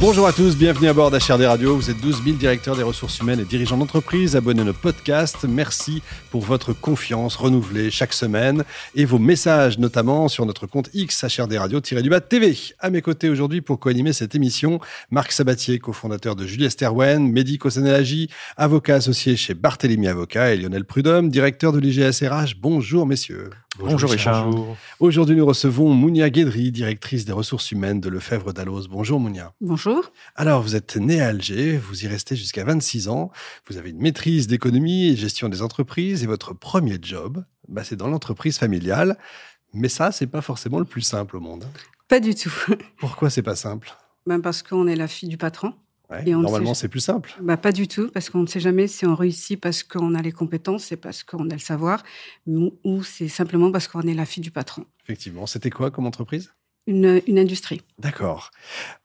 Bonjour à tous, bienvenue à bord d'HRD Radio. Vous êtes 12 000 directeurs des ressources humaines et dirigeants d'entreprise. Abonnez à notre podcast. Merci pour votre confiance renouvelée chaque semaine et vos messages, notamment sur notre compte X HRD Radio-du-Bas TV. À mes côtés aujourd'hui pour co-animer cette émission, Marc Sabatier, cofondateur de Julie Sterwen, Mehdi Kosenelagi, avocat associé chez Barthélemy Avocat et Lionel Prudhomme, directeur de l'IGS RH. Bonjour messieurs. Bonjour, Richard. Aujourd'hui, nous recevons Mounia Guédry, directrice des ressources humaines de Lefebvre d'Alloz. Bonjour Mounia. Bonjour. Alors, vous êtes né à Alger, vous y restez jusqu'à 26 ans, vous avez une maîtrise d'économie et gestion des entreprises et votre premier job, bah, c'est dans l'entreprise familiale. Mais ça, c'est pas forcément le plus simple au monde. Pas du tout. Pourquoi c'est pas simple? Ben Parce qu'on est la fille du patron. Et normalement, c'est plus simple. Bah, pas du tout, parce qu'on ne sait jamais si on réussit parce qu'on a les compétences et parce qu'on a le savoir, ou c'est simplement parce qu'on est la fille du patron. Effectivement. C'était quoi comme entreprise? Une, une, industrie. D'accord.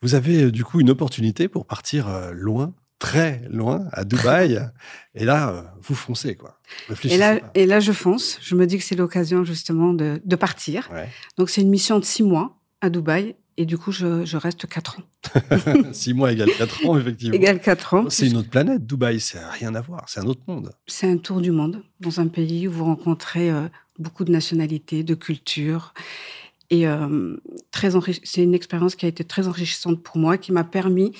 Vous avez euh, du coup une opportunité pour partir euh, loin, très loin, à Dubaï. et là, euh, vous foncez, quoi. Et là, et là, je fonce. Je me dis que c'est l'occasion justement de, de partir. Ouais. Donc, c'est une mission de six mois à Dubaï et du coup, je, je reste 4 ans. 6 mois égale 4 ans, effectivement. Égale 4 ans. C'est une autre planète, Dubaï. C'est rien à voir. C'est un autre monde. C'est un tour du monde dans un pays où vous rencontrez euh, beaucoup de nationalités, de cultures. Et euh, très c'est une expérience qui a été très enrichissante pour moi, qui m'a permis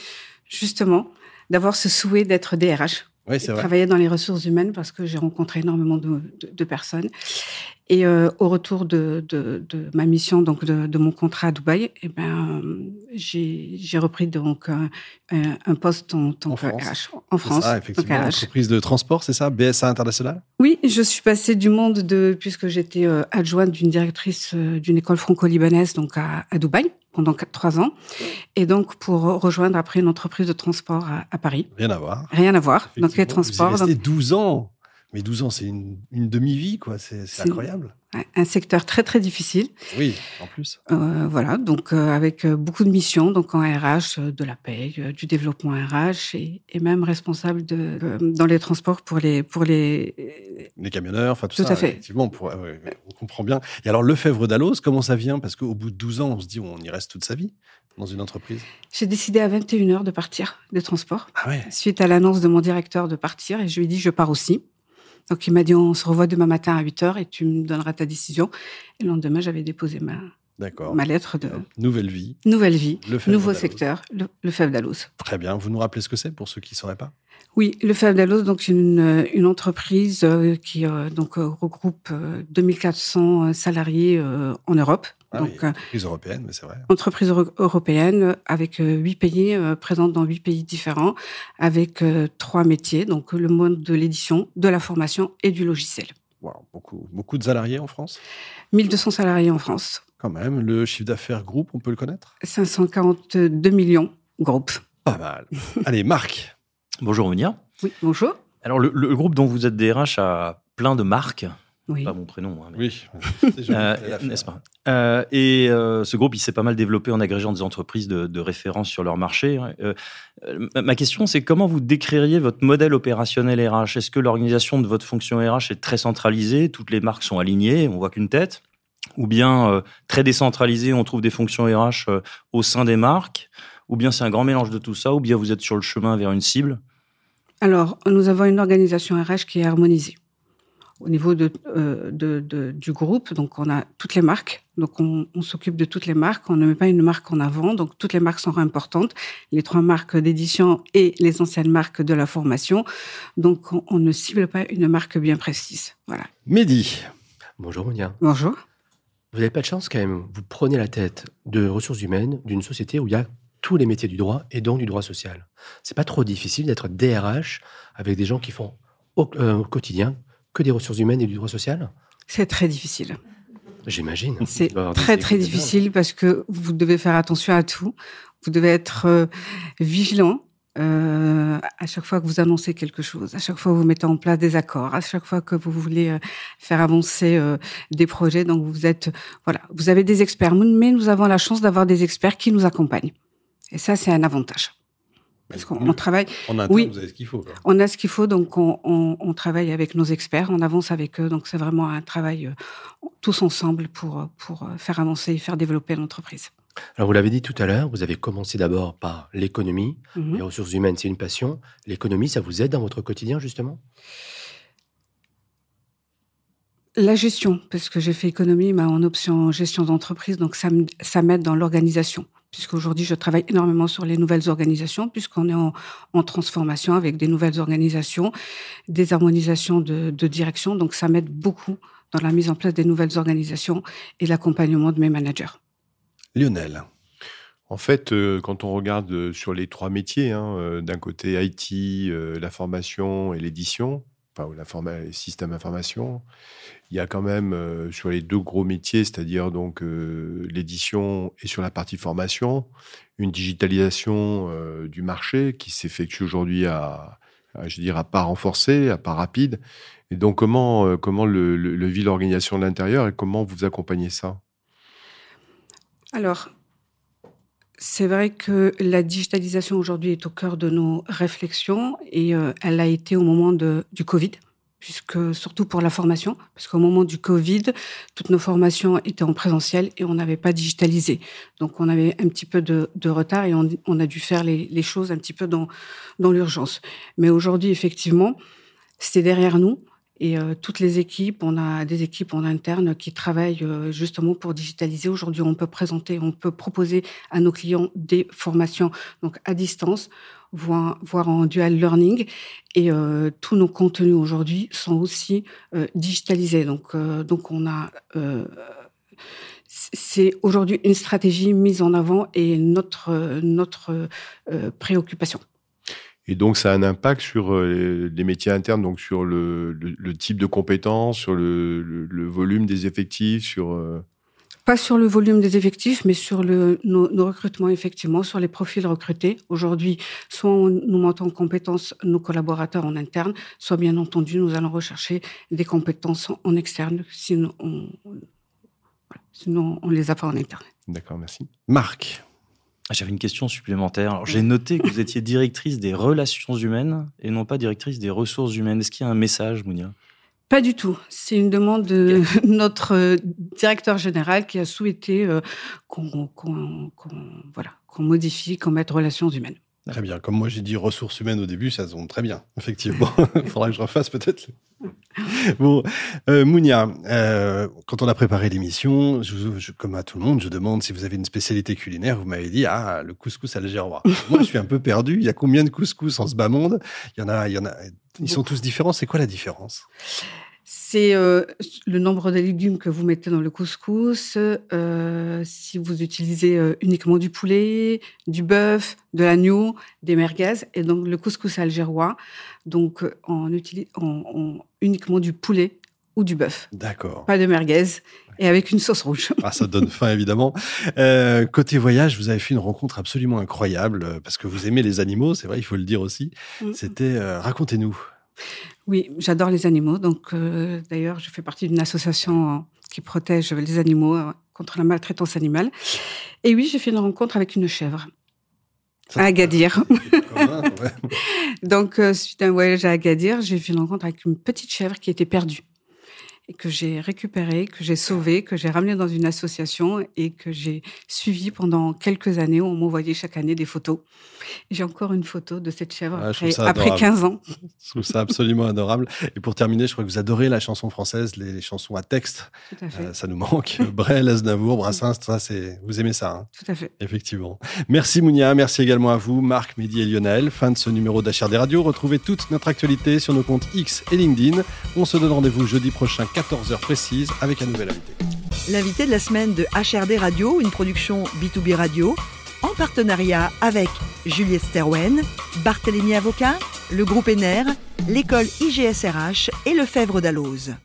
justement d'avoir ce souhait d'être DRH. Oui, c'est vrai. Travailler dans les ressources humaines parce que j'ai rencontré énormément de, de, de personnes. Et euh, au retour de, de, de, ma mission, donc de, de mon contrat à Dubaï, eh ben, j'ai repris donc un, un poste en tant en que France. RH en France. Ça, effectivement, entreprise de transport, c'est ça BSA International? Oui, je suis passée du monde de, puisque j'étais euh, adjointe d'une directrice euh, d'une école franco-libanaise donc à, à Dubaï pendant 4, 3 ans. Et donc, pour rejoindre après une entreprise de transport à, à Paris. Rien à voir. Rien à voir. Donc, les transports. Vous êtes resté 12 ans. Mais 12 ans, c'est une, une demi-vie, quoi. C'est incroyable. Un secteur très, très difficile. Oui, en plus. Euh, voilà, donc euh, avec beaucoup de missions, donc en RH, euh, de la paie, euh, du développement RH et, et même responsable de, euh, dans les transports pour les... Pour les... les camionneurs, enfin tout, tout ça. à fait. Effectivement, pour, on comprend bien. Et alors, Lefebvre d'Alloz, comment ça vient? Parce qu'au bout de 12 ans, on se dit, on y reste toute sa vie dans une entreprise J'ai décidé à 21 heures de partir des transports. Ah ouais. Suite à l'annonce de mon directeur de partir, et je lui ai dit, je pars aussi. Donc il m'a dit on se revoit demain matin à 8 heures et tu me donneras ta décision. Et le lendemain, j'avais déposé ma, ma lettre de nouvelle vie. Nouvelle vie, le nouveau secteur, le, le FEV d'Alloz. Très bien. Vous nous rappelez ce que c'est pour ceux qui ne sauraient pas? Oui, le FEV d'Alloz, donc c'est une, une entreprise euh, qui euh, donc euh, regroupe 2400 salariés en Europe. Ah donc, oui, entreprise européenne, mais c'est vrai. Entreprise euro européenne avec huit pays, euh, présente dans huit pays différents, avec euh, trois métiers, donc le monde de l'édition, de la formation et du logiciel. Wow, beaucoup, beaucoup de salariés en France? 1200 salariés en France. Quand même. Le chiffre d'affaires groupe, on peut le connaître? 542 millions groupe. Pas mal. Allez, Marc. Bonjour, Monia. Oui, bonjour. Alors, le, le, groupe dont vous êtes DRH a plein de marques. Oui. Pas mon prénom. Hein, mais... Oui. euh, N'est-ce pas euh, Et euh, ce groupe, il s'est pas mal développé en agrégeant des entreprises de, de référence sur leur marché. Euh, ma question, c'est comment vous décririez votre modèle opérationnel RH Est-ce que l'organisation de votre fonction RH est très centralisée Toutes les marques sont alignées, on voit qu'une tête? Ou bien euh, très décentralisée, on trouve des fonctions RH euh, au sein des marques? Ou bien c'est un grand mélange de tout ça? Ou bien vous êtes sur le chemin vers une cible? Alors, nous avons une organisation RH qui est harmonisée au niveau de, euh, de, de, du groupe. Donc, on a toutes les marques. Donc, on, on s'occupe de toutes les marques. On ne met pas une marque en avant. Donc, toutes les marques sont importantes. Les trois marques d'édition et les anciennes marques de la formation. Donc, on, on, ne cible pas une marque bien précise. Voilà. Mehdi. Bonjour, Monia. Bonjour. Vous n'avez pas de chance quand même. Vous prenez la tête de ressources humaines d'une société où il y a tous les métiers du droit et donc du droit social. C'est pas trop difficile d'être DRH avec des gens qui font au, euh, au quotidien que des ressources humaines et du droit social C'est très difficile. J'imagine. C'est très très difficile parce que vous devez faire attention à tout. Vous devez être euh, vigilant euh, à chaque fois que vous annoncez quelque chose, à chaque fois que vous mettez en place des accords, à chaque fois que vous voulez euh, faire avancer euh, des projets. Donc vous êtes voilà, vous avez des experts, mais nous avons la chance d'avoir des experts qui nous accompagnent. Et ça, c'est un avantage. Parce qu'on travaille. En interne, oui, vous avez ce qu'il faut. On a ce qu'il faut, donc on, on, on, travaille avec nos experts, on avance avec eux. Donc c'est vraiment un travail euh, tous ensemble pour, pour euh, faire avancer et faire développer l'entreprise. Alors vous l'avez dit tout à l'heure, vous avez commencé d'abord par l'économie. Mhm. Les ressources humaines, c'est une passion. L'économie, ça vous aide dans votre quotidien, justement? La gestion, parce que j'ai fait économie mais en option gestion d'entreprise, donc ça m'aide dans l'organisation. Puisqu'aujourd'hui, je travaille énormément sur les nouvelles organisations, puisqu'on est en, en transformation avec des nouvelles organisations, des harmonisations de, de direction. Donc, ça m'aide beaucoup dans la mise en place des nouvelles organisations et l'accompagnement de mes managers. Lionel. En fait, euh, quand on regarde euh, sur les trois métiers, hein, euh, d'un côté IT, la formation et l'édition, enfin ou la forma système information, il y a quand même euh, sur les deux gros métiers, c'est-à-dire donc euh, l'édition et sur la partie formation, une digitalisation euh, du marché qui s'effectue aujourd'hui à, je à pas renforcé, à pas rapide. Et donc comment comment le, le vit l'organisation de l'intérieur et comment vous accompagnez ça? Alors, c'est vrai que la digitalisation aujourd'hui est au cœur de nos réflexions et euh, elle a été au moment du Covid, puisque surtout pour la formation, parce qu'au moment du Covid, toutes nos formations étaient en présentiel et on n'avait pas digitalisé. Donc on avait un petit peu de, retard et on, a dû faire les, les, choses un petit peu dans, dans l'urgence. Mais aujourd'hui, effectivement, c'est derrière nous. Et euh, toutes les équipes, on a des équipes en interne qui travaillent euh, justement pour digitaliser. Aujourd'hui, on peut présenter, on peut proposer à nos clients des formations donc à distance, voire, voire en dual learning. Et euh, tous nos contenus aujourd'hui sont aussi euh, digitalisés. Donc, euh, donc on a c'est aujourd'hui une stratégie mise en avant et notre notre euh, préoccupation. Et donc, ça a un impact sur euh, les métiers internes, donc sur le, le, le type de compétences, sur le, le, volume des effectifs, sur... Euh... Pas sur le volume des effectifs, mais sur le, nos, nos recrutements, effectivement, sur les profils recrutés. Aujourd'hui, soit on, nous montons en compétences nos collaborateurs en interne, soit bien entendu, nous allons rechercher des compétences en, en externe, sinon on, voilà, sinon on les a pas en interne. D'accord, merci. Marc j'avais une question supplémentaire. J'ai noté que vous étiez directrice des relations humaines et non pas directrice des ressources humaines. Est-ce qu'il y a un message, Mounia? Pas du tout. C'est une demande de notre directeur général qui a souhaité qu'on qu qu voilà, qu'on modifie, qu'on mette relations humaines. Très bien. Comme moi, j'ai dit ressources humaines au début, ça sonne très bien, effectivement. Il faudra que je refasse peut-être. Bon, euh, Mounia, euh, quand on a préparé l'émission, comme à tout le monde, je demande si vous avez une spécialité culinaire. Vous m'avez dit, ah, le couscous algérois. moi, je suis un peu perdu. Il y a combien de couscous en ce bas monde? Il y en a, il y en a. Ils sont tous différents. C'est quoi la différence? C'est euh, le nombre de légumes que vous mettez dans le couscous, euh, si vous utilisez euh, uniquement du poulet, du bœuf, de l'agneau, des merguez, et donc le couscous algérois, donc on utilise on, on, uniquement du poulet ou du bœuf. D'accord. Pas de merguez et avec une sauce rouge. Ah, ça donne faim, évidemment. Euh, côté voyage, vous avez fait une rencontre absolument incroyable parce que vous aimez les animaux, c'est vrai, il faut le dire aussi. Mm. C'était, euh, racontez-nous. Oui, j'adore les animaux. Donc, euh, d'ailleurs, je fais partie d'une association qui protège les animaux euh, contre la maltraitance animale. Et oui, j'ai fait une rencontre avec une chèvre. Ça, à Agadir. Donc, euh, suite à un voyage à Agadir, j'ai fait une rencontre avec une petite chèvre qui était perdue et que j'ai récupérée, que j'ai sauvée, que j'ai ramenée dans une association et que j'ai suivie pendant quelques années. On m'envoyait chaque année des photos. J'ai encore une photo de cette chèvre ah, après, après 15 ans. Je trouve ça absolument adorable. Et pour terminer, je crois que vous adorez la chanson française, les, les chansons à texte. Tout à fait. Euh, ça nous manque. Brel, Aznavour, Brassens, ça, c'est, vous aimez ça. Hein? Tout à fait. Effectivement. Merci Mounia, merci également à vous, Marc, Mehdi et Lionel. Fin de ce numéro d'HRD Radio. Retrouvez toute notre actualité sur nos comptes X et LinkedIn. On se donne rendez-vous jeudi prochain, 14h précise, avec un nouvel invité. L'invité de la semaine de HRD Radio, une production B2B Radio, en partenariat avec Juliette Sterwen, Barthélémy Avocat, le groupe ENER, l'école IGSRH et le Fèvre d'Alloz.